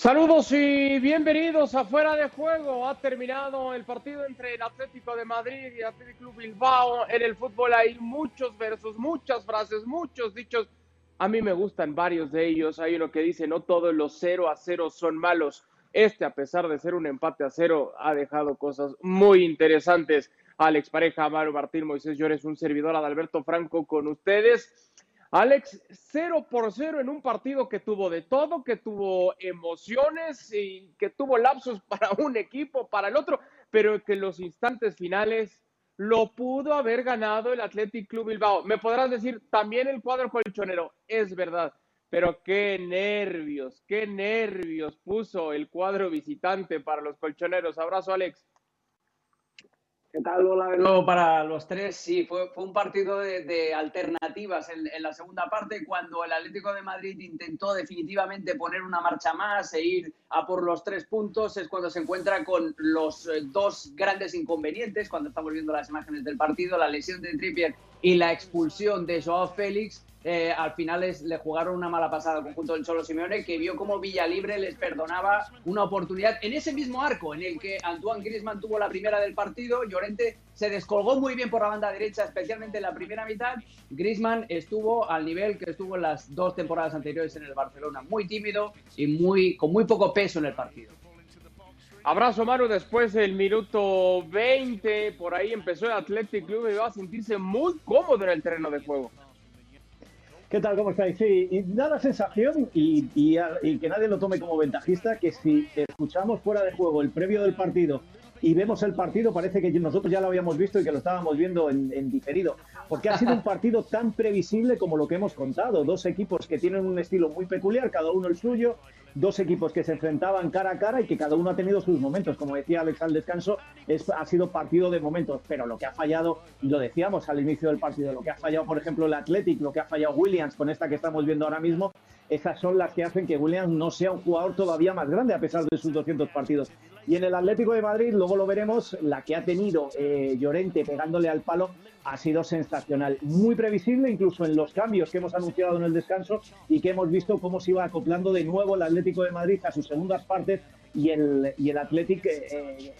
Saludos y bienvenidos a Fuera de Juego. Ha terminado el partido entre el Atlético de Madrid y el Atlético Club Bilbao. En el fútbol hay muchos versos, muchas frases, muchos dichos. A mí me gustan varios de ellos. Hay uno que dice, no todos los 0 a 0 son malos. Este, a pesar de ser un empate a cero, ha dejado cosas muy interesantes. Alex Pareja, Mario Martín, Moisés Llores, un servidor Adalberto Franco con ustedes. Alex, cero por cero en un partido que tuvo de todo, que tuvo emociones y que tuvo lapsos para un equipo, para el otro, pero que en los instantes finales lo pudo haber ganado el Athletic Club Bilbao. Me podrás decir también el cuadro colchonero, es verdad, pero qué nervios, qué nervios puso el cuadro visitante para los colchoneros. Abrazo, Alex. ¿Qué tal? Hola de nuevo para los tres. Sí, fue, fue un partido de, alternativas en, en, la segunda parte cuando el Atlético de Madrid intentó definitivamente poner una marcha más e ir a por los tres puntos. Es cuando se encuentra con los eh, dos grandes inconvenientes, cuando estamos viendo las imágenes del partido, la lesión de Trippier y la expulsión de Joao Félix. Eh, al final le jugaron una mala pasada al conjunto del Cholo Simeone, que vio como Villalibre les perdonaba una oportunidad en ese mismo arco en el que Antoine Griezmann tuvo la primera del partido. Llorente se descolgó muy bien por la banda derecha, especialmente en la primera mitad. Griezmann estuvo al nivel que estuvo en las dos temporadas anteriores en el Barcelona, muy tímido y muy, con muy poco peso en el partido. Abrazo, Maru. Después del minuto 20, por ahí empezó el Athletic Club y va a sentirse muy cómodo en el terreno de juego. ¿Qué tal? ¿Cómo estáis? Sí, y da la sensación, y, que nadie lo tome como ventajista, que si escuchamos fuera de juego el previo del partido y vemos el partido, parece que nosotros ya lo habíamos visto y que lo estábamos viendo en, en, diferido. Porque ha sido un partido tan previsible como lo que hemos contado. Dos equipos que tienen un estilo muy peculiar, cada uno el suyo, dos equipos que se enfrentaban cara a cara y que cada uno ha tenido sus momentos. Como decía Alex al descanso, es, ha sido partido de momentos, pero lo que ha fallado, y lo decíamos al inicio del partido, lo que ha fallado, por ejemplo, el Athletic, lo que ha fallado Williams con esta que estamos viendo ahora mismo, esas son las que hacen que Williams no sea un jugador todavía más grande a pesar de sus 200 partidos. Y en el Atlético de Madrid, luego lo veremos, la que ha tenido eh, Llorente pegándole al palo ha sido sensacional. Muy previsible, incluso en los cambios que hemos anunciado en el descanso y que hemos visto cómo se iba acoplando de nuevo el Atlético de Madrid a sus segundas partes y el, y el Athletic eh,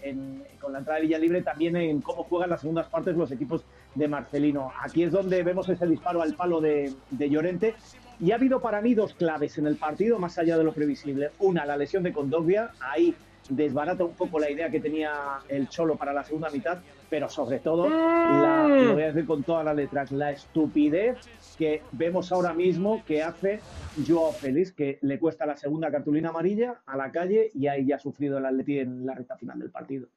con la entrada de Villalibre también en cómo juegan las segundas partes los equipos de Marcelino. Aquí es donde vemos ese disparo al palo de, de Llorente y ha habido para mí dos claves en el partido, más allá de lo previsible. Una, la lesión de Condovia, ahí desbarata un poco la idea que tenía el Cholo para la segunda mitad, pero sobre todo, la, mm. lo voy a decir con todas las letras, la estupidez que vemos ahora mismo que hace Joao Félix, que le cuesta la segunda cartulina amarilla a la calle y ahí ya ha sufrido el Atleti en la recta final del partido.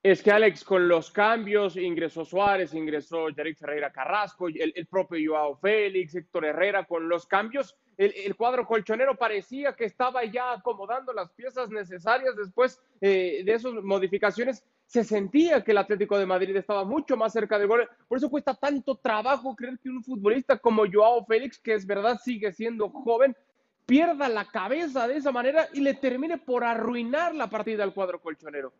Es que Alex, con los cambios, ingresó Suárez, ingresó Yarek Ferreira Carrasco, el, el, propio Joao Félix, Héctor Herrera, con los cambios, el, cuadro colchonero parecía que estaba ya acomodando las piezas necesarias después eh, de esas modificaciones. Se sentía que el Atlético de Madrid estaba mucho más cerca del gol. Por eso cuesta tanto trabajo creer que un futbolista como Joao Félix, que es verdad sigue siendo joven, pierda la cabeza de esa manera y le termine por arruinar la partida al cuadro colchonero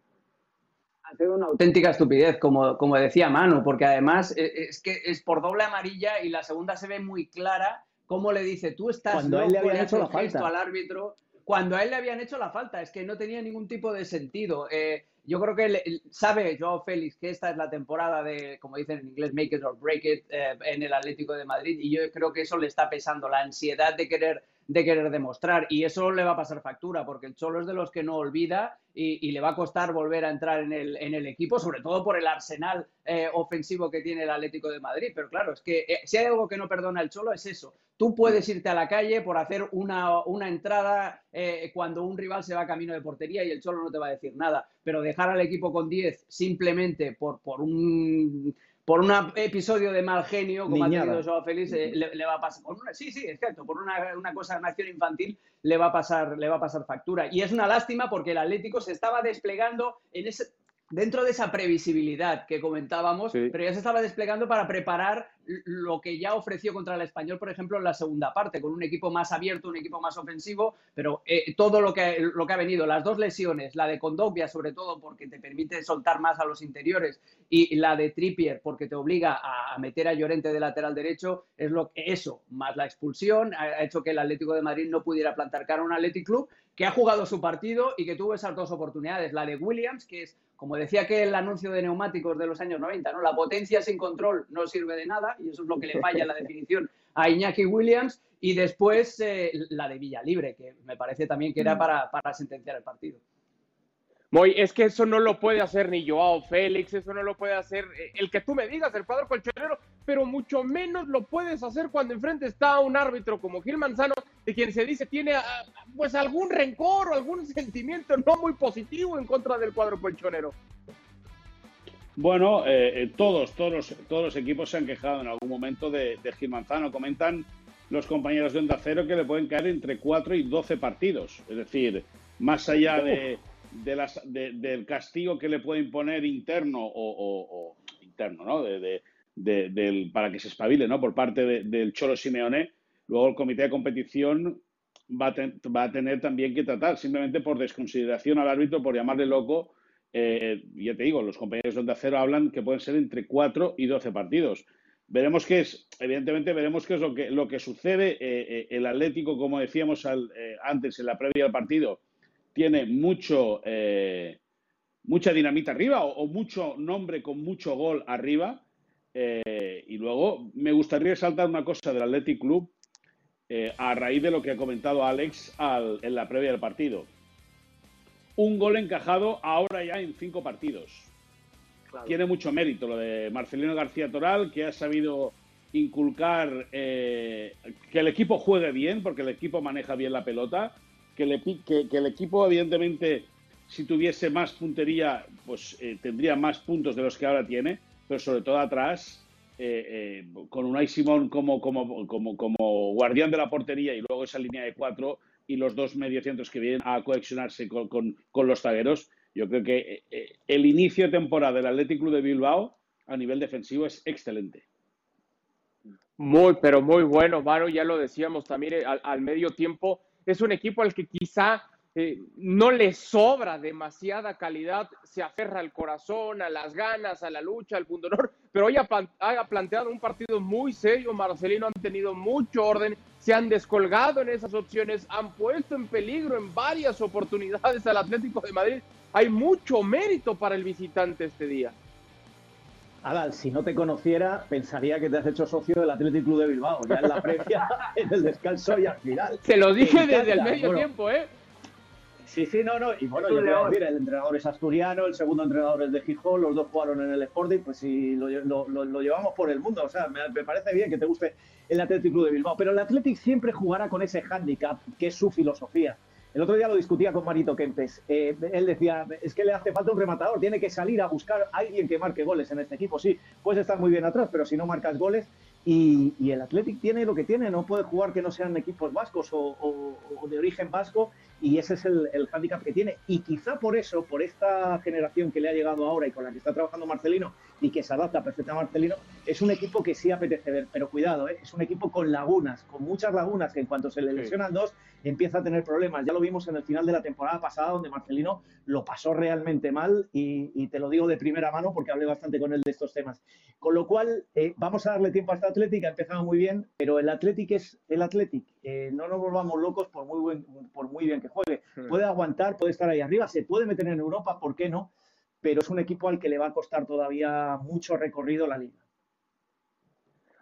ha sido una auténtica estupidez, como, como decía Manu, porque además eh, es que es por doble amarilla y la segunda se ve muy clara cómo le dice, tú estás cuando él le habían hecho la falta. al árbitro, cuando a él le habían hecho la falta, es que no tenía ningún tipo de sentido. Eh, yo creo que sabe Joao Félix que esta es la temporada de, como dicen en inglés, make it or break it eh, en el Atlético de Madrid y yo creo que eso le está pesando, la ansiedad de querer de querer demostrar. Y eso le va a pasar factura, porque el Cholo es de los que no olvida y, le va a costar volver a entrar en el, en el equipo, sobre todo por el arsenal eh, ofensivo que tiene el Atlético de Madrid. Pero claro, es que eh, si hay algo que no perdona el Cholo es eso. Tú puedes irte a la calle por hacer una, una entrada eh, cuando un rival se va camino de portería y el Cholo no te va a decir nada. Pero dejar al equipo con 10 simplemente por, por un por un episodio de mal genio, como ha tenido Joao Félix, eh, le, va a pasar. Por una, sí, sí, es cierto, por una, una cosa, una acción infantil, le va, a pasar, le va a pasar factura. Y es una lástima porque el Atlético se estaba desplegando en ese, dentro de esa previsibilidad que comentábamos, pero ya se estaba desplegando para preparar lo que ya ofreció contra el español, por ejemplo, en la segunda parte, con un equipo más abierto, un equipo más ofensivo, pero eh, todo lo que, lo que ha venido, las dos lesiones, la de Condovia sobre todo porque te permite soltar más a los interiores y la de Trippier porque te obliga a meter a Llorente de lateral derecho, es lo que eso, más la expulsión, ha hecho que el Atlético de Madrid no pudiera plantar cara a un Athletic Club que ha jugado su partido y que tuvo esas dos oportunidades, la de Williams, que es como decía que el anuncio de neumáticos de los años 90, ¿no? La potencia sin control no sirve de nada y eso es lo que le falla en la definición a Iñaki Williams y después eh, la de Villalibre, que me parece también que era mm. para, para sentenciar el partido. Moy, es que eso no lo puede hacer ni Joao Félix, eso no lo puede hacer eh, el que tú me digas, el cuadro colchonero, pero mucho menos lo puedes hacer cuando enfrente está un árbitro como Gil Manzano, de quien se dice tiene ah, pues algún rencor o algún sentimiento no muy positivo en contra del cuadro colchonero. Bueno, eh, eh, todos, todos los, todos los equipos se han quejado en algún momento de, de Gil Manzano. Comentan los compañeros de Onda Cero que le pueden caer entre 4 y 12 partidos. Es decir, más allá de de las, del castigo que le puede imponer interno o, interno, ¿no? De, del, para que se espabile, ¿no? Por parte del Cholo Simeone, luego el comité de competición va a, va a, tener también que tratar, simplemente por desconsideración al árbitro, por llamarle loco. Eh, ya te digo, los compañeros de Onda Cero hablan que pueden ser entre 4 y 12 partidos. Veremos qué es, evidentemente, veremos qué es lo que, lo que sucede. Eh, eh, el Atlético, como decíamos antes en la previa del partido, tiene mucho, eh, mucha dinamita arriba o, mucho nombre con mucho gol arriba. Eh, y luego me gustaría resaltar una cosa del Athletic Club eh, a raíz de lo que ha comentado Alex en la previa del partido. Un gol encajado ahora ya en cinco partidos. Tiene mucho mérito lo de Marcelino García Toral, que ha sabido inculcar que el equipo juegue bien, porque el equipo maneja bien la pelota que, que, el equipo, evidentemente, si tuviese más puntería, pues eh, tendría más puntos de los que ahora tiene, pero sobre todo atrás, eh, eh, con Unai Simón como, como, como, como guardián de la portería y luego esa línea de cuatro y los dos mediocentros que vienen a coexionarse con, con, los zagueros, yo creo que el inicio de temporada del Athletic Club de Bilbao a nivel defensivo es excelente. Muy, pero muy bueno, Varo, ya lo decíamos también al medio tiempo es un equipo al que quizá eh, no le sobra demasiada calidad, se aferra al corazón, a las ganas, a la lucha, al punto honor, pero hoy ha, planteado un partido muy serio, Marcelino han tenido mucho orden, se han descolgado en esas opciones, han puesto en peligro en varias oportunidades al Atlético de Madrid, hay mucho mérito para el visitante este día. Adal, si no te conociera, pensaría que te has hecho socio del Athletic Club de Bilbao, ya en la previa, en el descanso y al final. Se lo dije desde el medio tiempo, ¿eh? Sí, sí, no, no. Y bueno, yo decir, el entrenador es asturiano, el segundo entrenador es de Gijón, los dos jugaron en el Sporting, pues si lo, llevamos por el mundo. O sea, me, me, parece bien que te guste el Athletic Club de Bilbao. Pero el Athletic siempre jugará con ese hándicap, que es su filosofía. El otro día lo discutía con Marito Kempes. Eh, él decía, es que le hace falta un rematador, tiene que salir a buscar a alguien que marque goles en este equipo. Sí, puedes estar muy bien atrás, pero si no marcas goles, y, el Athletic tiene lo que tiene, no puede jugar que no sean equipos vascos o, de origen vasco, y ese es el, el hándicap que tiene. Y quizá por eso, por esta generación que le ha llegado ahora y con la que está trabajando Marcelino, y que se adapta perfectamente a Marcelino, es un equipo que sí apetece ver, pero cuidado, ¿eh? es un equipo con lagunas, con muchas lagunas, que en cuanto se le lesionan dos, empieza a tener problemas. Ya lo vimos en el final de la temporada pasada, donde Marcelino lo pasó realmente mal, y, te lo digo de primera mano porque hablé bastante con él de estos temas. Con lo cual, eh, vamos a darle tiempo a esta Atlética, ha empezado muy bien, pero el Athletic es el Athletic. Eh, no nos volvamos locos por muy, buen, por muy bien que juegue. Puede aguantar, puede estar ahí arriba, se puede meter en Europa, ¿por qué no? Pero es un equipo al que le va a costar todavía mucho recorrido la liga.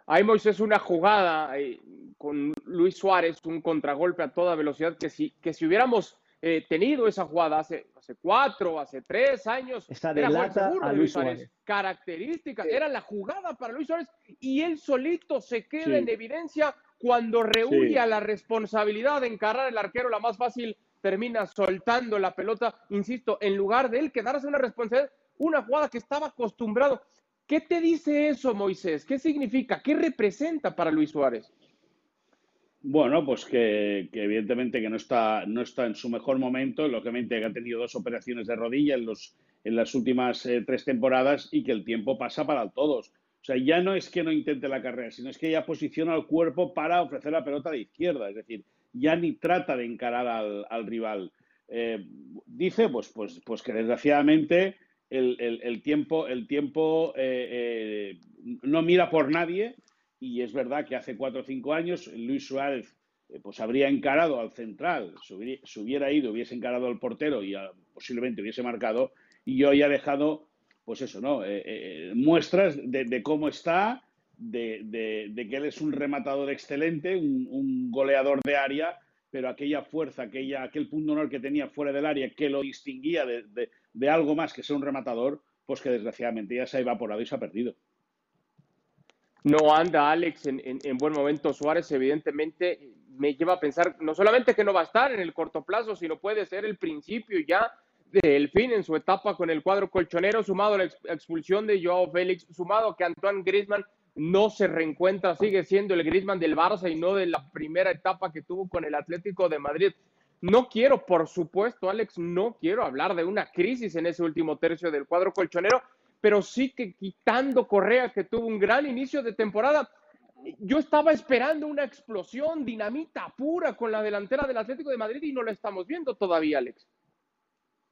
Hay Moisés una jugada eh, con Luis Suárez, un contragolpe a toda velocidad, que si, que si hubiéramos eh, tenido esa jugada hace, hace cuatro, hace tres años, Esta era seguro a Luis Suárez. Característica, era la jugada para Luis Suárez y él solito se queda en evidencia cuando rehuye a la responsabilidad de encarrar el arquero, la más fácil termina soltando la pelota, insisto, en lugar de él quedarse una responsabilidad, una jugada que estaba acostumbrado. ¿Qué te dice eso, Moisés? ¿Qué significa? ¿Qué representa para Luis Suárez? Bueno, pues que, evidentemente que no está, no está en su mejor momento, lógicamente ha tenido dos operaciones de rodilla en, los, en las últimas eh, tres temporadas y que el tiempo pasa para todos. sea, ya no es que no intente la carrera, sino es que ya posiciona el cuerpo para ofrecer la pelota la izquierda. Es decir, ya ni trata de encarar al, rival. Eh, dice, pues, pues, pues que desgraciadamente el, tiempo, el tiempo eh, eh, no mira por nadie y es verdad que hace cuatro o cinco años Luis Suárez pues habría encarado al central, se hubiera, ido, hubiese encarado al portero y posiblemente hubiese marcado y hoy ha dejado pues eso, ¿no? Muestras de, cómo está, de, que él es un rematador excelente, un, goleador de área, pero aquella fuerza, aquella, aquel punto honor que tenía fuera del área que lo distinguía de, algo más que ser un rematador, pues que desgraciadamente ya se ha evaporado y se ha perdido. No anda Alex en, en buen momento. Suárez, evidentemente, me lleva a pensar no solamente que no va a estar en el corto plazo, sino puede ser el principio ya del fin en su etapa con el cuadro colchonero, sumado a la expulsión de Joao Félix, sumado a que Antoine Griezmann no se reencuentra, sigue siendo el Griezmann del Barça y no de la primera etapa que tuvo con el Atlético de Madrid. No quiero, por supuesto, Alex, no quiero hablar de una crisis en ese último tercio del cuadro colchonero, pero sí que quitando Correa, que tuvo un gran inicio de temporada, yo estaba esperando una explosión, dinamita pura con la delantera del Atlético de Madrid y no la estamos viendo todavía, Alex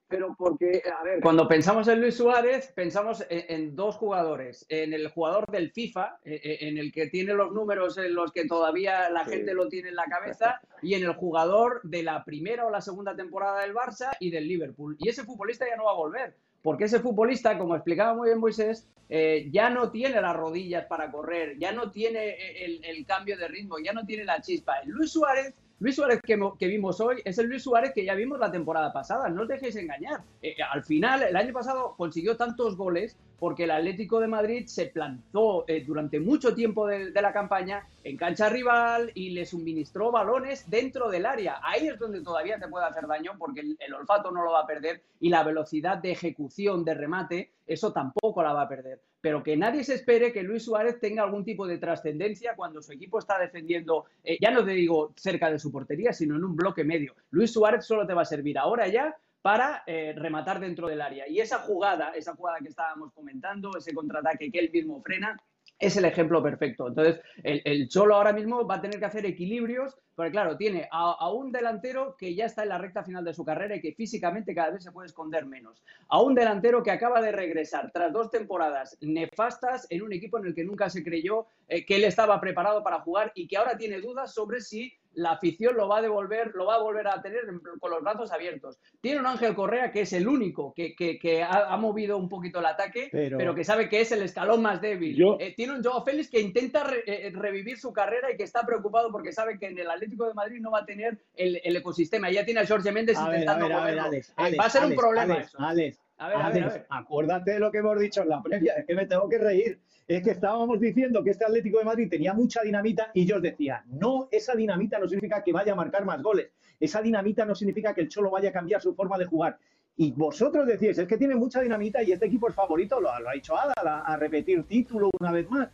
pero porque, a ver, cuando pensamos en Luis Suárez, pensamos en, dos jugadores. En el jugador del FIFA, e, e, en el que tiene los números en los que todavía la gente lo tiene en la cabeza, y en el jugador de la primera o la segunda temporada del Barça y del Liverpool. Y ese futbolista ya no va a volver, porque ese futbolista, como explicaba muy bien Moisés, eh, ya no tiene las rodillas para correr, ya no tiene eh, el, el cambio de ritmo, ya no tiene la chispa. Luis Suárez Luis Suárez que, vimos hoy es el Luis Suárez que ya vimos la temporada pasada, no os dejéis engañar. Eh, al final, el año pasado consiguió tantos goles porque el Atlético de Madrid se plantó eh, durante mucho tiempo de, la campaña en cancha rival y le suministró balones dentro del área. Ahí es donde todavía te puede hacer daño porque el, olfato no lo va a perder y la velocidad de ejecución, de remate, eso tampoco la va a perder. Pero que nadie se espere que Luis Suárez tenga algún tipo de trascendencia cuando su equipo está defendiendo, eh, ya no te digo cerca de su portería, sino en un bloque medio. Luis Suárez solo te va a servir ahora ya para eh, rematar dentro del área. Y esa jugada, esa jugada que estábamos comentando, ese contraataque que él mismo frena, es el ejemplo perfecto. Entonces, el, Cholo ahora mismo va a tener que hacer equilibrios, porque claro, tiene a, un delantero que ya está en la recta final de su carrera y que físicamente cada vez se puede esconder menos. A un delantero que acaba de regresar tras dos temporadas nefastas en un equipo en el que nunca se creyó eh, que él estaba preparado para jugar y que ahora tiene dudas sobre si la afición lo va a devolver, lo va a volver a tener con los brazos abiertos. Tiene un Ángel Correa que es el único que, ha, movido un poquito el ataque, pero, que sabe que es el escalón más débil. Eh, tiene un Joao Félix que intenta eh, revivir su carrera y que está preocupado porque sabe que en el Atlético de Madrid no va a tener el, ecosistema. Ya tiene a Jorge Méndez intentando Va a ser un problema eso. Alex, a ver, a ver, acuérdate de lo que hemos dicho en la previa, es que me tengo que reír es que estábamos diciendo que este Atlético de Madrid tenía mucha dinamita y yo os decía, no, esa dinamita no significa que vaya a marcar más goles, esa dinamita no significa que el Cholo vaya a cambiar su forma de jugar. Y vosotros decís, es que tiene mucha dinamita y este equipo es favorito, lo, ha hecho Ada, a, repetir título una vez más.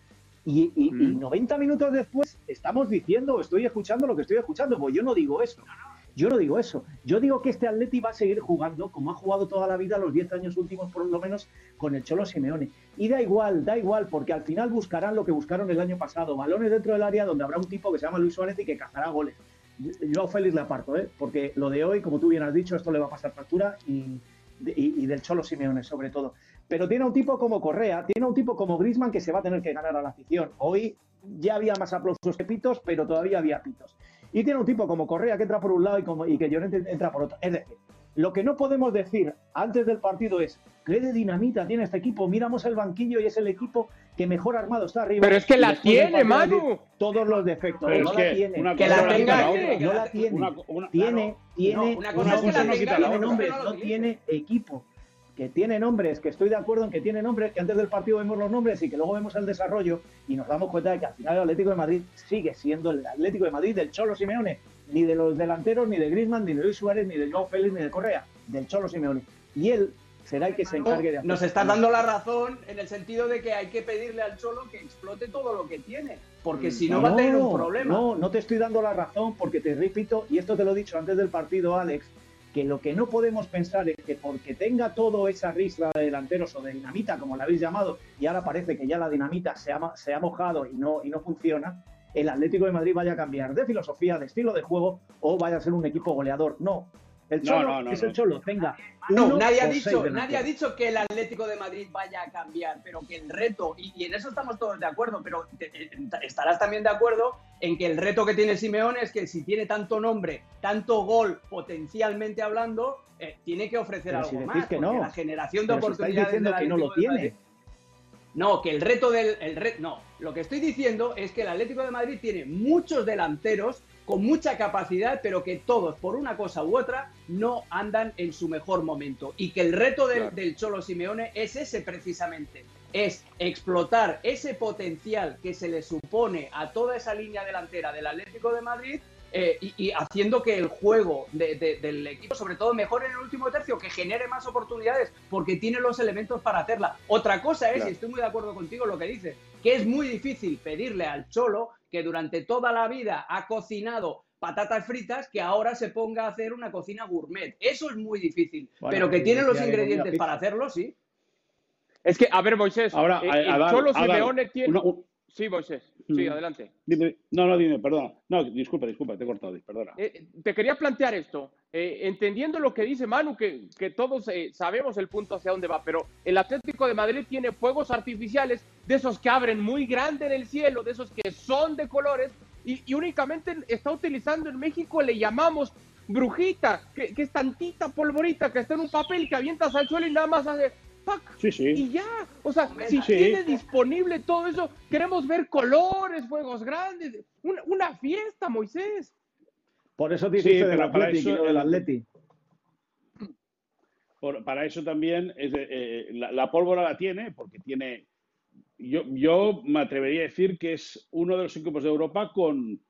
Y, y, 90 mm. minutos después estamos diciendo, estoy escuchando lo que estoy escuchando, pues yo no digo eso. Yo no digo eso. Yo digo que este Atleti va a seguir jugando como ha jugado toda la vida, los 10 años últimos por lo menos, con el Cholo Simeone. Y da igual, da igual, porque al final buscarán lo que buscaron el año pasado. Balones dentro del área donde habrá un tipo que se llama Luis Suárez y que cazará goles. Yo a Félix le aparto, ¿eh? porque lo de hoy, como tú bien has dicho, esto le va a pasar factura y, y, del Cholo Simeone sobre todo. Pero tiene un tipo como Correa, tiene un tipo como Grisman que se va a tener que ganar a la afición. Hoy ya había más aplausos que pitos, pero todavía había pitos. Y tiene un tipo como Correa que entra por un lado y, como, y que Llorente entra por otro. Es decir, lo que no podemos decir antes del partido es, ¿qué de dinamita tiene este equipo? Miramos el banquillo y es el equipo que mejor armado está arriba. Pero es que la tiene, Manu. Todos los defectos. no la tiene. Que la tenga. No la tiene. Tiene, tiene. Una cosa no tiene equipo que tiene nombres, que estoy de acuerdo en que tiene nombres, que antes del partido vemos los nombres y que luego vemos el desarrollo y nos damos cuenta de que al final el Atlético de Madrid sigue siendo el Atlético de Madrid del Cholo Simeone, ni de los delanteros, ni de Griezmann, ni de Luis Suárez, ni de Joao Félix, ni de Correa, del Cholo Simeone. Y él será el que se encargue de hacer. Nos está dando la razón en el sentido de que hay que pedirle al Cholo que explote todo lo que tiene, porque si no, va a tener un problema. No, no te estoy dando la razón porque te repito, y esto te lo he dicho antes del partido, Alex, que lo que no podemos pensar es que porque tenga todo esa ristra de delanteros o de dinamita, como la habéis llamado, y ahora parece que ya la dinamita se ha, se ha mojado y no, y no funciona, el Atlético de Madrid vaya a cambiar de filosofía, de estilo de juego o vaya a ser un equipo goleador. No, el Cholo es el Cholo, venga. No, nadie ha, dicho, nadie ha dicho que el Atlético de Madrid vaya a cambiar, pero que el reto, y, en eso estamos todos de acuerdo, pero estarás también de acuerdo en que el reto que tiene Simeone es que si tiene tanto nombre, tanto gol potencialmente hablando, eh, tiene que ofrecer algo más. Que no. La generación de oportunidades diciendo que no lo tiene. No, que el reto del. El no, lo que estoy diciendo es que el Atlético de Madrid tiene muchos delanteros con mucha capacidad, pero que todos, por una cosa u otra, no andan en su mejor momento. Y que el reto del, Cholo Simeone es ese precisamente, es explotar ese potencial que se le supone a toda esa línea delantera del Atlético de Madrid eh, y, haciendo que el juego del equipo, sobre todo, mejore en el último tercio, que genere más oportunidades, porque tiene los elementos para hacerla. Otra cosa es, y estoy muy de acuerdo contigo lo que dices, que es muy difícil pedirle al Cholo que durante toda la vida ha cocinado patatas fritas que ahora se ponga a hacer una cocina gourmet. Eso es muy difícil, pero que tiene los ingredientes para hacerlo, sí. Es que, a ver, Moisés, ahora, eh, el Cholo Simeone tiene... Sí, Moisés, sí, mm. adelante. no, no, dime, perdona. No, disculpa, disculpa, te he cortado, perdona. Eh, te quería plantear esto, eh, entendiendo lo que dice Manu, que, que todos sabemos el punto hacia dónde va, pero el Atlético de Madrid tiene fuegos artificiales de esos que abren muy grande en el cielo, de esos que son de colores, y, únicamente está utilizando en México, le llamamos brujita, que, es tantita polvorita que está en un papel que avientas al suelo y nada más hace Sí, sí. Y ya, o sea, si tiene disponible todo eso, queremos ver colores, fuegos grandes, una, fiesta, Moisés. Por eso dice del Atlético del Atleti. para eso también es eh, la, pólvora la tiene, porque tiene yo, yo me atrevería a decir que es uno de los equipos de Europa con,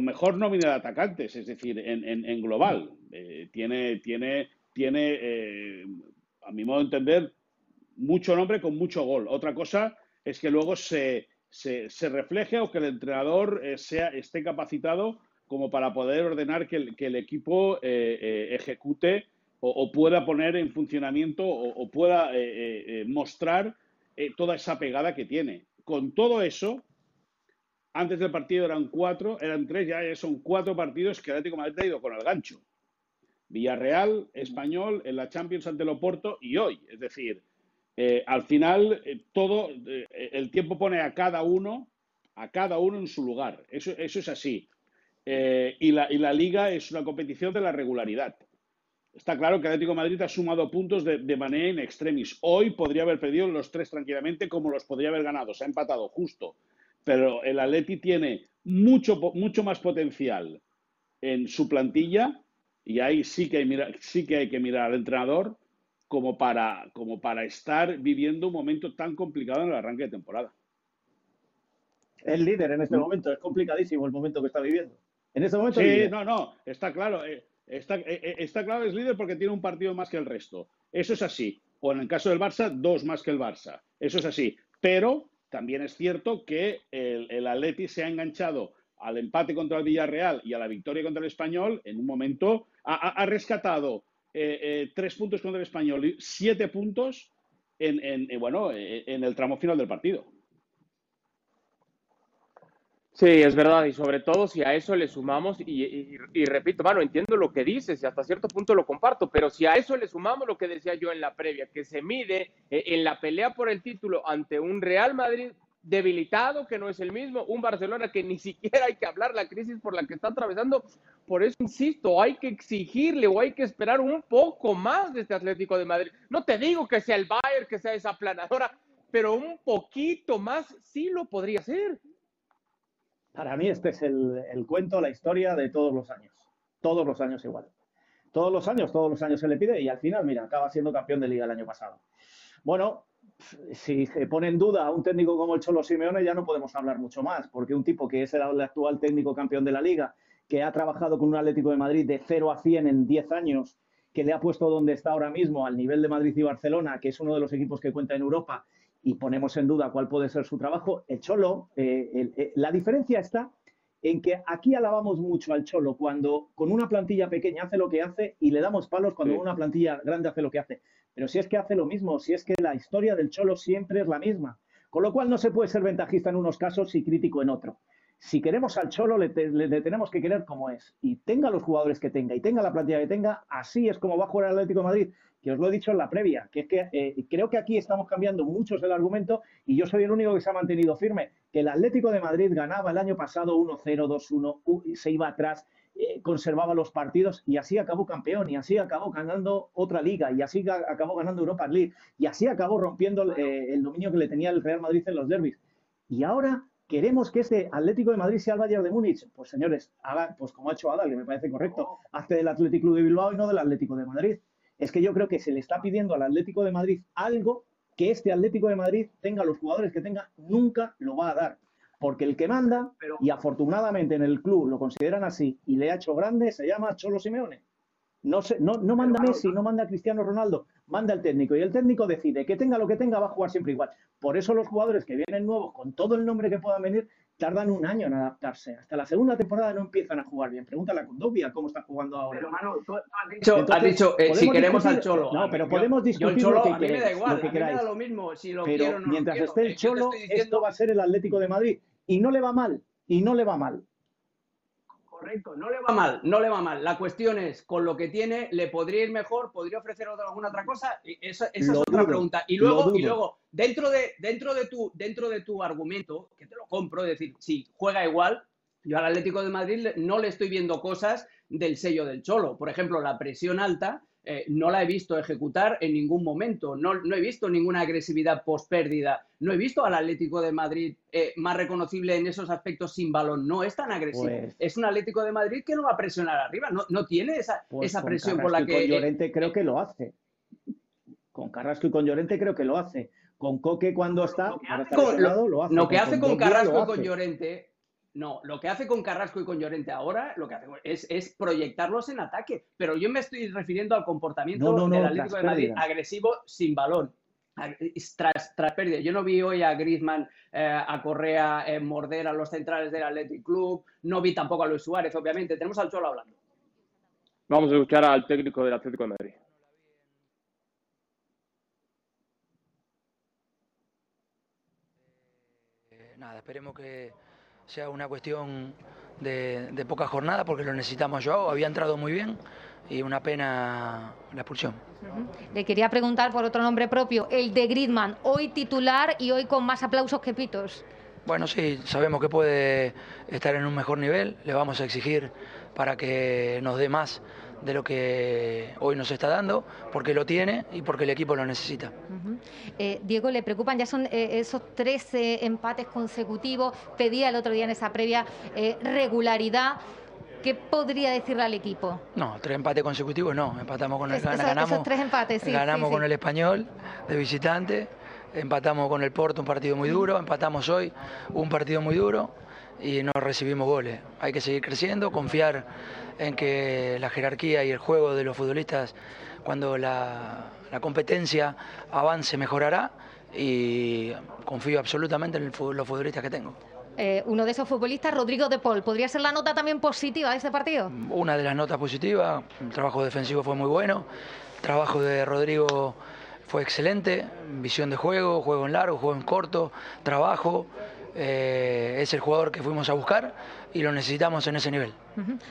mejor nómina de atacantes, es decir, en, global. Eh, tiene, tiene, tiene eh, a mi modo de entender, mucho nombre con mucho gol. Otra cosa es que luego se, se, refleje o que el entrenador eh, sea, esté capacitado como para poder ordenar que el, equipo ejecute o, pueda poner en funcionamiento o pueda mostrar eh, toda esa pegada que tiene. Con todo eso, antes del partido eran cuatro, eran tres, ya son cuatro partidos que el Atlético Madrid ha ido con el gancho. Villarreal, Español, en la Champions ante el Oporto y hoy. Es decir, eh, al final eh, todo, el tiempo pone a cada uno, a cada uno en su lugar. Eso, es así. y, la, liga es una competición de la regularidad. Está claro que Atlético Madrid ha sumado puntos de, manera in extremis. Hoy podría haber perdido los tres tranquilamente como los podría haber ganado. Se ha empatado justo. Pero el Atleti tiene mucho, mucho más potencial en su plantilla y ahí sí que hay, sí que, hay que mirar al entrenador como para, como para estar viviendo un momento tan complicado en el arranque de temporada. Es líder en este mm. momento, es complicadísimo el momento que está viviendo. En este momento. Sí, no, no, está claro. Eh, Está, eh, eh, está claro, es líder porque tiene un partido más que el resto. Eso es así. O en el caso del Barça, dos más que el Barça. Eso es así. Pero también es cierto que el, el Atleti se ha enganchado al empate contra el Villarreal y a la victoria contra el Español en un momento. Ha, rescatado eh, tres puntos contra el Español y siete puntos en, bueno, en el tramo final del partido. Sí, es verdad, y sobre todo si a eso le sumamos, y, repito, bueno, entiendo lo que dices y hasta cierto punto lo comparto, pero si a eso le sumamos lo que decía yo en la previa, que se mide eh, en la pelea por el título ante un Real Madrid debilitado, que no es el mismo, un Barcelona que ni siquiera hay que hablar la crisis por la que está atravesando, por eso insisto, hay que exigirle o hay que esperar un poco más de este Atlético de Madrid. No te digo que sea el Bayern, que sea esa planadora, pero un poquito más sí lo podría ser. Para mí este es el, cuento, la historia de todos los años. Todos los años igual. Todos los años, todos los años se le pide y al final, mira, acaba siendo campeón de liga el año pasado. Bueno, si se pone en duda a un técnico como el Cholo Simeone, ya no podemos hablar mucho más, porque un tipo que es el actual técnico campeón de la liga, que ha trabajado con un Atlético de Madrid de 0 a 100 en 10 años, que le ha puesto donde está ahora mismo, al nivel de Madrid y Barcelona, que es uno de los equipos que cuenta en Europa, y ponemos en duda cuál puede ser su trabajo, el Cholo, eh, eh, la diferencia está en que aquí alabamos mucho al Cholo cuando con una plantilla pequeña hace lo que hace y le damos palos cuando con una plantilla grande hace lo que hace. Pero si es que hace lo mismo, si es que la historia del Cholo siempre es la misma. Con lo cual no se puede ser ventajista en unos casos y crítico en otro. Si queremos al Cholo, le, tenemos que querer como es. Y tenga los jugadores que tenga y tenga la plantilla que tenga, así es como va a jugar el Atlético de Madrid que os lo he dicho en la previa, que es que eh, creo que aquí estamos cambiando muchos el argumento y yo soy el único que se ha mantenido firme, que el Atlético de Madrid ganaba el año pasado 1-0, 2-1, se iba atrás, eh, conservaba los partidos y así acabó campeón y así acabó ganando otra liga y así acabó ganando Europa League y así acabó rompiendo eh, el dominio que le tenía el Real Madrid en los derbis. Y ahora queremos que este Atlético de Madrid sea el Bayern de Múnich. Pues señores, haga, pues como ha hecho Adal, que me parece correcto, hazte del Atlético de Bilbao y no del Atlético de Madrid es que yo creo que se le está pidiendo al Atlético de Madrid algo que este Atlético de Madrid tenga los jugadores que tenga, nunca lo va a dar. Porque el que manda, y afortunadamente en el club lo consideran así y le ha hecho grande, se llama Cholo Simeone. No, no, no manda Messi, no manda Cristiano Ronaldo, manda el técnico. Y el técnico decide que tenga lo que tenga, va a jugar siempre igual. Por eso los jugadores que vienen nuevos, con todo el nombre que puedan venir, tardan un año en adaptarse. Hasta la segunda temporada no empiezan a jugar bien. Pregúntale a Condovia cómo está jugando ahora. Pero, Manu, tú has dicho, eh, si queremos al Cholo. No, pero podemos discutir lo que queráis. da igual, lo que a mí me da lo mismo si lo pero quiero o no mientras lo esté el Cholo, esto va a ser el Atlético de Madrid. Y no le va mal. Y no le va mal. Correcto, no le va mal, no le va mal. La cuestión es, con lo que tiene, ¿le podría ir mejor? ¿Podría ofrecer alguna otra cosa? Esa, es otra pregunta. Y luego, y luego dentro, de, dentro, de tu, dentro de tu argumento, que te lo compro, es decir, si juega igual, yo al Atlético de Madrid no le estoy viendo cosas del sello del Cholo. Por ejemplo, la presión alta eh, no la he visto ejecutar en ningún momento. No, he visto ninguna agresividad post pérdida. No he visto al Atlético de Madrid eh, más reconocible en esos aspectos sin balón. No es tan agresivo. Pues es un Atlético de Madrid que no va a presionar arriba. No, tiene esa, pues esa presión por la que. Con Llorente creo que lo hace. Con Carrasco y con Llorente creo que lo hace. Con Coque cuando está, lo que hace con, Carrasco y con Llorente no, lo que hace con Carrasco y con Llorente ahora, lo que hace es, proyectarlos en ataque. Pero yo me estoy refiriendo al comportamiento del Atlético de Madrid agresivo sin balón. Tras, tras pérdida. Yo no vi hoy a Griezmann, eh, a Correa eh, morder a los centrales del Athletic Club. No vi tampoco a Luis Suárez, obviamente. Tenemos al Cholo hablando. Vamos a escuchar al técnico del Atlético de Madrid. Eh, nada, esperemos que sea una cuestión de, poca jornada porque lo necesitamos yo. Había entrado muy bien y una pena la expulsión. Le quería preguntar por otro nombre propio, el de Griezmann, hoy titular y hoy con más aplausos que pitos. Bueno, sí, sabemos que puede estar en un mejor nivel, le vamos a exigir para que nos dé más de lo que hoy nos está dando, porque lo tiene y porque el equipo lo necesita. Eh, Diego, ¿le preocupan? Ya son eh, esos 13 empates consecutivos. Pedía el otro día en esa previa eh, regularidad. ¿Qué podría decirle al equipo? No, tres empates consecutivos no. Empatamos con el ganamos, tres empates, ganamos con el español de visitante, empatamos con el Porto un partido muy duro, empatamos hoy un partido muy duro y no recibimos goles. Hay que seguir creciendo, confiar en que la jerarquía y el juego de los futbolistas, cuando la, competencia avance, mejorará y confío absolutamente en los futbolistas que tengo. Eh, uno de esos futbolistas, Rodrigo de Paul, ¿podría ser la nota también positiva de este partido? Una de las notas positivas, el trabajo defensivo fue muy bueno, el trabajo de Rodrigo fue excelente, visión de juego, juego en largo, juego en corto, trabajo, eh, es el jugador que fuimos a buscar y lo necesitamos en ese nivel.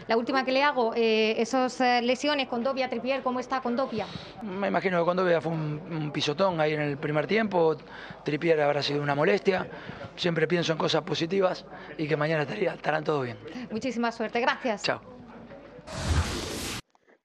La última que le hago, eh, esas eh, lesiones con Dobia, Tripier, ¿cómo está con Dobia? Me imagino que con Dobia fue un, pisotón ahí en el primer tiempo, Tripier habrá sido una molestia, siempre pienso en cosas positivas y que mañana estaría, estarán todo bien. Muchísima suerte, gracias. Chao.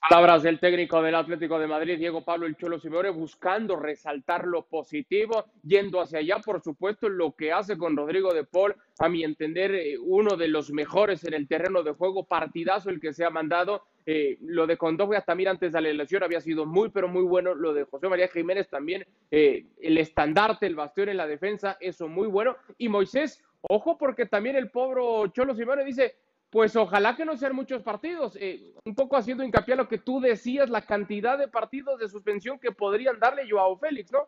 Palabras del técnico del Atlético de Madrid, Diego Pablo El Cholo Simeone, buscando resaltar lo positivo, yendo hacia allá, por supuesto, lo que hace con Rodrigo de Paul, a mi entender, eh, uno de los mejores en el terreno de juego, partidazo el que se ha mandado. Eh, lo de Condovia también antes de la elección había sido muy, pero muy bueno. Lo de José María Jiménez también, eh, el estandarte, el bastión en la defensa, eso muy bueno. Y Moisés, ojo, porque también el pobre Cholo Simeone dice, pues ojalá que no sean muchos partidos. Eh, un poco haciendo hincapié a lo que tú decías, la cantidad de partidos de suspensión que podrían darle Joao Félix, ¿no?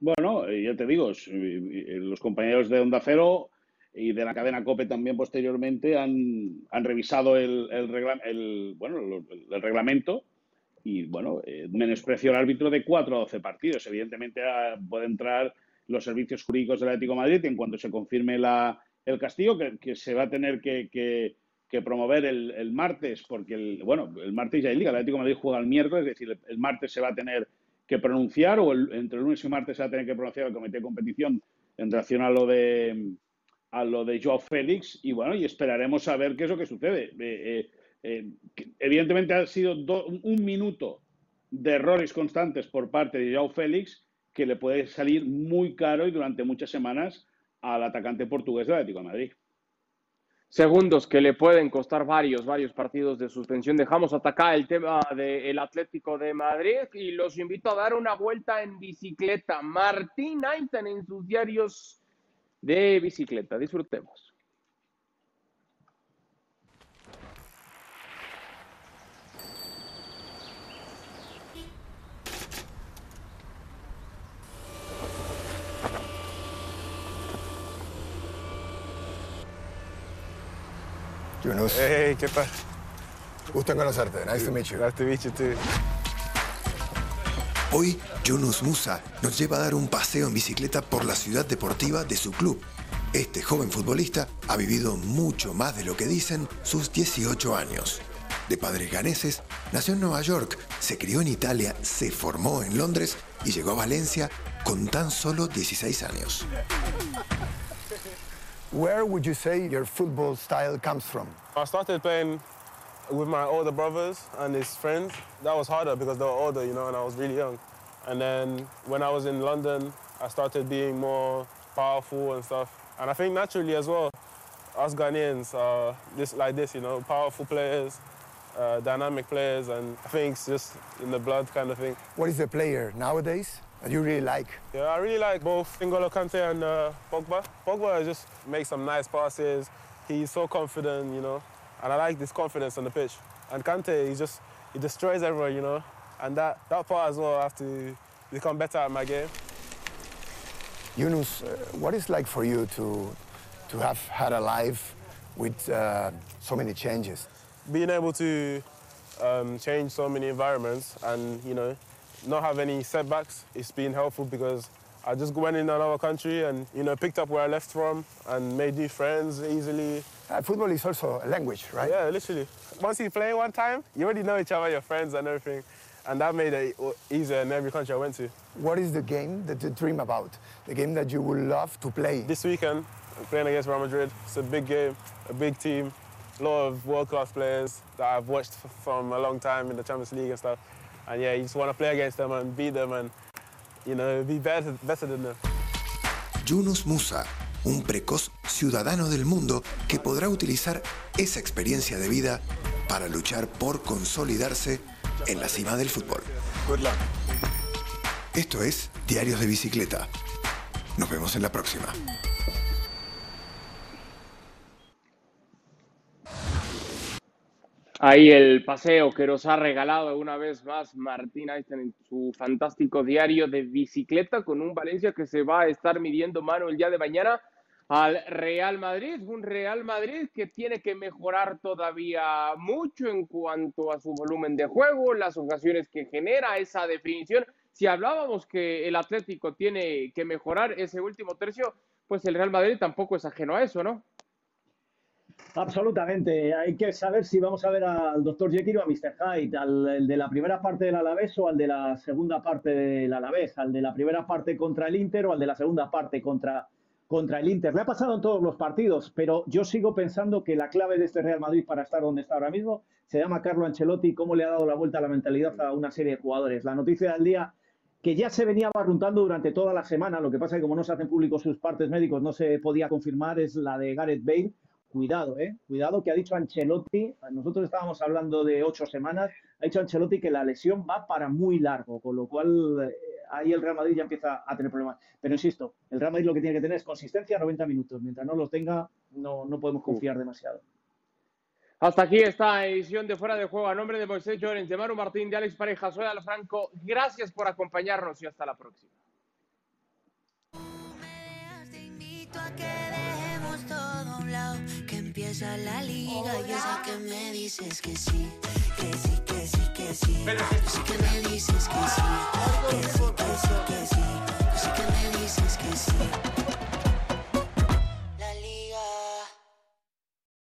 Bueno, eh, ya te digo, eh, los compañeros de Onda Cero y de la cadena COPE también posteriormente han, revisado el, el, bueno, reglamento y, bueno, menospreció el árbitro de 4 a 12 partidos. Evidentemente ah, puede entrar los servicios jurídicos del Atlético de Madrid en cuanto se confirme la, el castigo, que, se va a tener que, promover el, el, martes, porque, el, bueno, el martes ya hay liga, el Atlético de Madrid juega el miércoles, es decir, el, martes se va a tener que pronunciar, o entre el lunes y martes se va a tener que pronunciar el comité de competición en relación a lo de a lo de Joao Félix, y bueno, y esperaremos a ver qué es lo que sucede. Eh, eh, eh, evidentemente ha sido un minuto de errores constantes por parte de Joao Félix que le puede salir muy caro y durante muchas semanas al atacante portugués del Atlético de Madrid. Segundos que le pueden costar varios, varios partidos de suspensión. Dejamos atacar el tema del Atlético de Madrid y los invito a dar una vuelta en bicicleta. Martín Einstein en sus diarios de bicicleta. Disfrutemos. Yunus. Hey, ¿qué tal? Gusto en conocerte. Nice to meet you. Nice to meet you too. Hoy, Yunus Musa nos lleva a dar un paseo en bicicleta por la ciudad deportiva de su club. Este joven futbolista ha vivido mucho más de lo que dicen sus 18 años. De padres ganeses, nació en Nueva York, se crió en Italia, se formó en Londres y llegó a Valencia con tan solo 16 años. Where would you say your football style comes from? I started playing with my older brothers and his friends. That was harder because they were older, you know, and I was really young. And then when I was in London, I started being more powerful and stuff. And I think naturally as well, us Ghanaians are just like this, you know, powerful players, uh, dynamic players, and I think it's just in the blood kind of thing. What is the player nowadays that you really like? Yeah, I really like both N'Golo Kante and uh, Pogba. Pogba just makes some nice passes. He's so confident, you know, and I like this confidence on the pitch. And Kante, he just he destroys everyone, you know, and that that part as well. I have to become better at my game. Yunus, uh, what is like for you to to have had a life with uh, so many changes? Being able to um, change so many environments and you know not have any setbacks. It's been helpful because I just went in another country and you know picked up where I left from and made new friends easily. Uh, football is also a language, right? Yeah, literally. Once you play one time, you already know each other, your friends and everything, and that made it easier in every country I went to. What is the game that you dream about? The game that you would love to play? This weekend, I'm playing against Real Madrid. It's a big game, a big team, a lot of world-class players that I've watched from a long time in the Champions League and stuff. And yeah, you just want to play against them and beat them and, you know, be better, better than them. Yunus Musa, un precoz ciudadano del mundo que podrá utilizar esa experiencia de vida para luchar por consolidarse en la cima del fútbol. Good luck. Esto es Diarios de Bicicleta. Nos vemos en la próxima. Ahí el paseo que nos ha regalado una vez más Martín Einstein en su fantástico diario de bicicleta con un Valencia que se va a estar midiendo mano el día de mañana al Real Madrid, un Real Madrid que tiene que mejorar todavía mucho en cuanto a su volumen de juego, las ocasiones que genera, esa definición. Si hablábamos que el Atlético tiene que mejorar ese último tercio, pues el Real Madrid tampoco es ajeno a eso, ¿no? Absolutamente. Hay que saber si vamos a ver al doctor Jekyll o a Mr. Hyde, al de la primera parte del Alavés o al de la segunda parte del Alavés, al de la primera parte contra el Inter o al de la segunda parte contra, contra el Inter. Le ha pasado en todos los partidos, pero yo sigo pensando que la clave de este Real Madrid para estar donde está ahora mismo se llama Carlo Ancelotti y cómo le ha dado la vuelta a la mentalidad a una serie de jugadores. La noticia del día que ya se venía barruntando durante toda la semana, lo que pasa es que como no se hacen públicos sus partes médicos no se podía confirmar, es la de Gareth Bale, cuidado, ¿eh? Cuidado que ha dicho Ancelotti, nosotros estábamos hablando de ocho semanas, ha dicho Ancelotti que la lesión va para muy largo, con lo cual eh, ahí el Real Madrid ya empieza a tener problemas. Pero insisto, el Real Madrid lo que tiene que tener es consistencia 90 minutos. Mientras no los tenga, no, no podemos confiar demasiado. Hasta aquí esta edición de Fuera de Juego. A nombre de Moisés Llorens, de Maru Martín, de Alex Pareja, soy Franco. Gracias por acompañarnos y hasta la próxima. Empieza la liga. Yo sé que me dices que sí, que sí, que sí, que sí. Sé que me dices que sí, que sí, que sí, que sí. Sé que me dices que sí.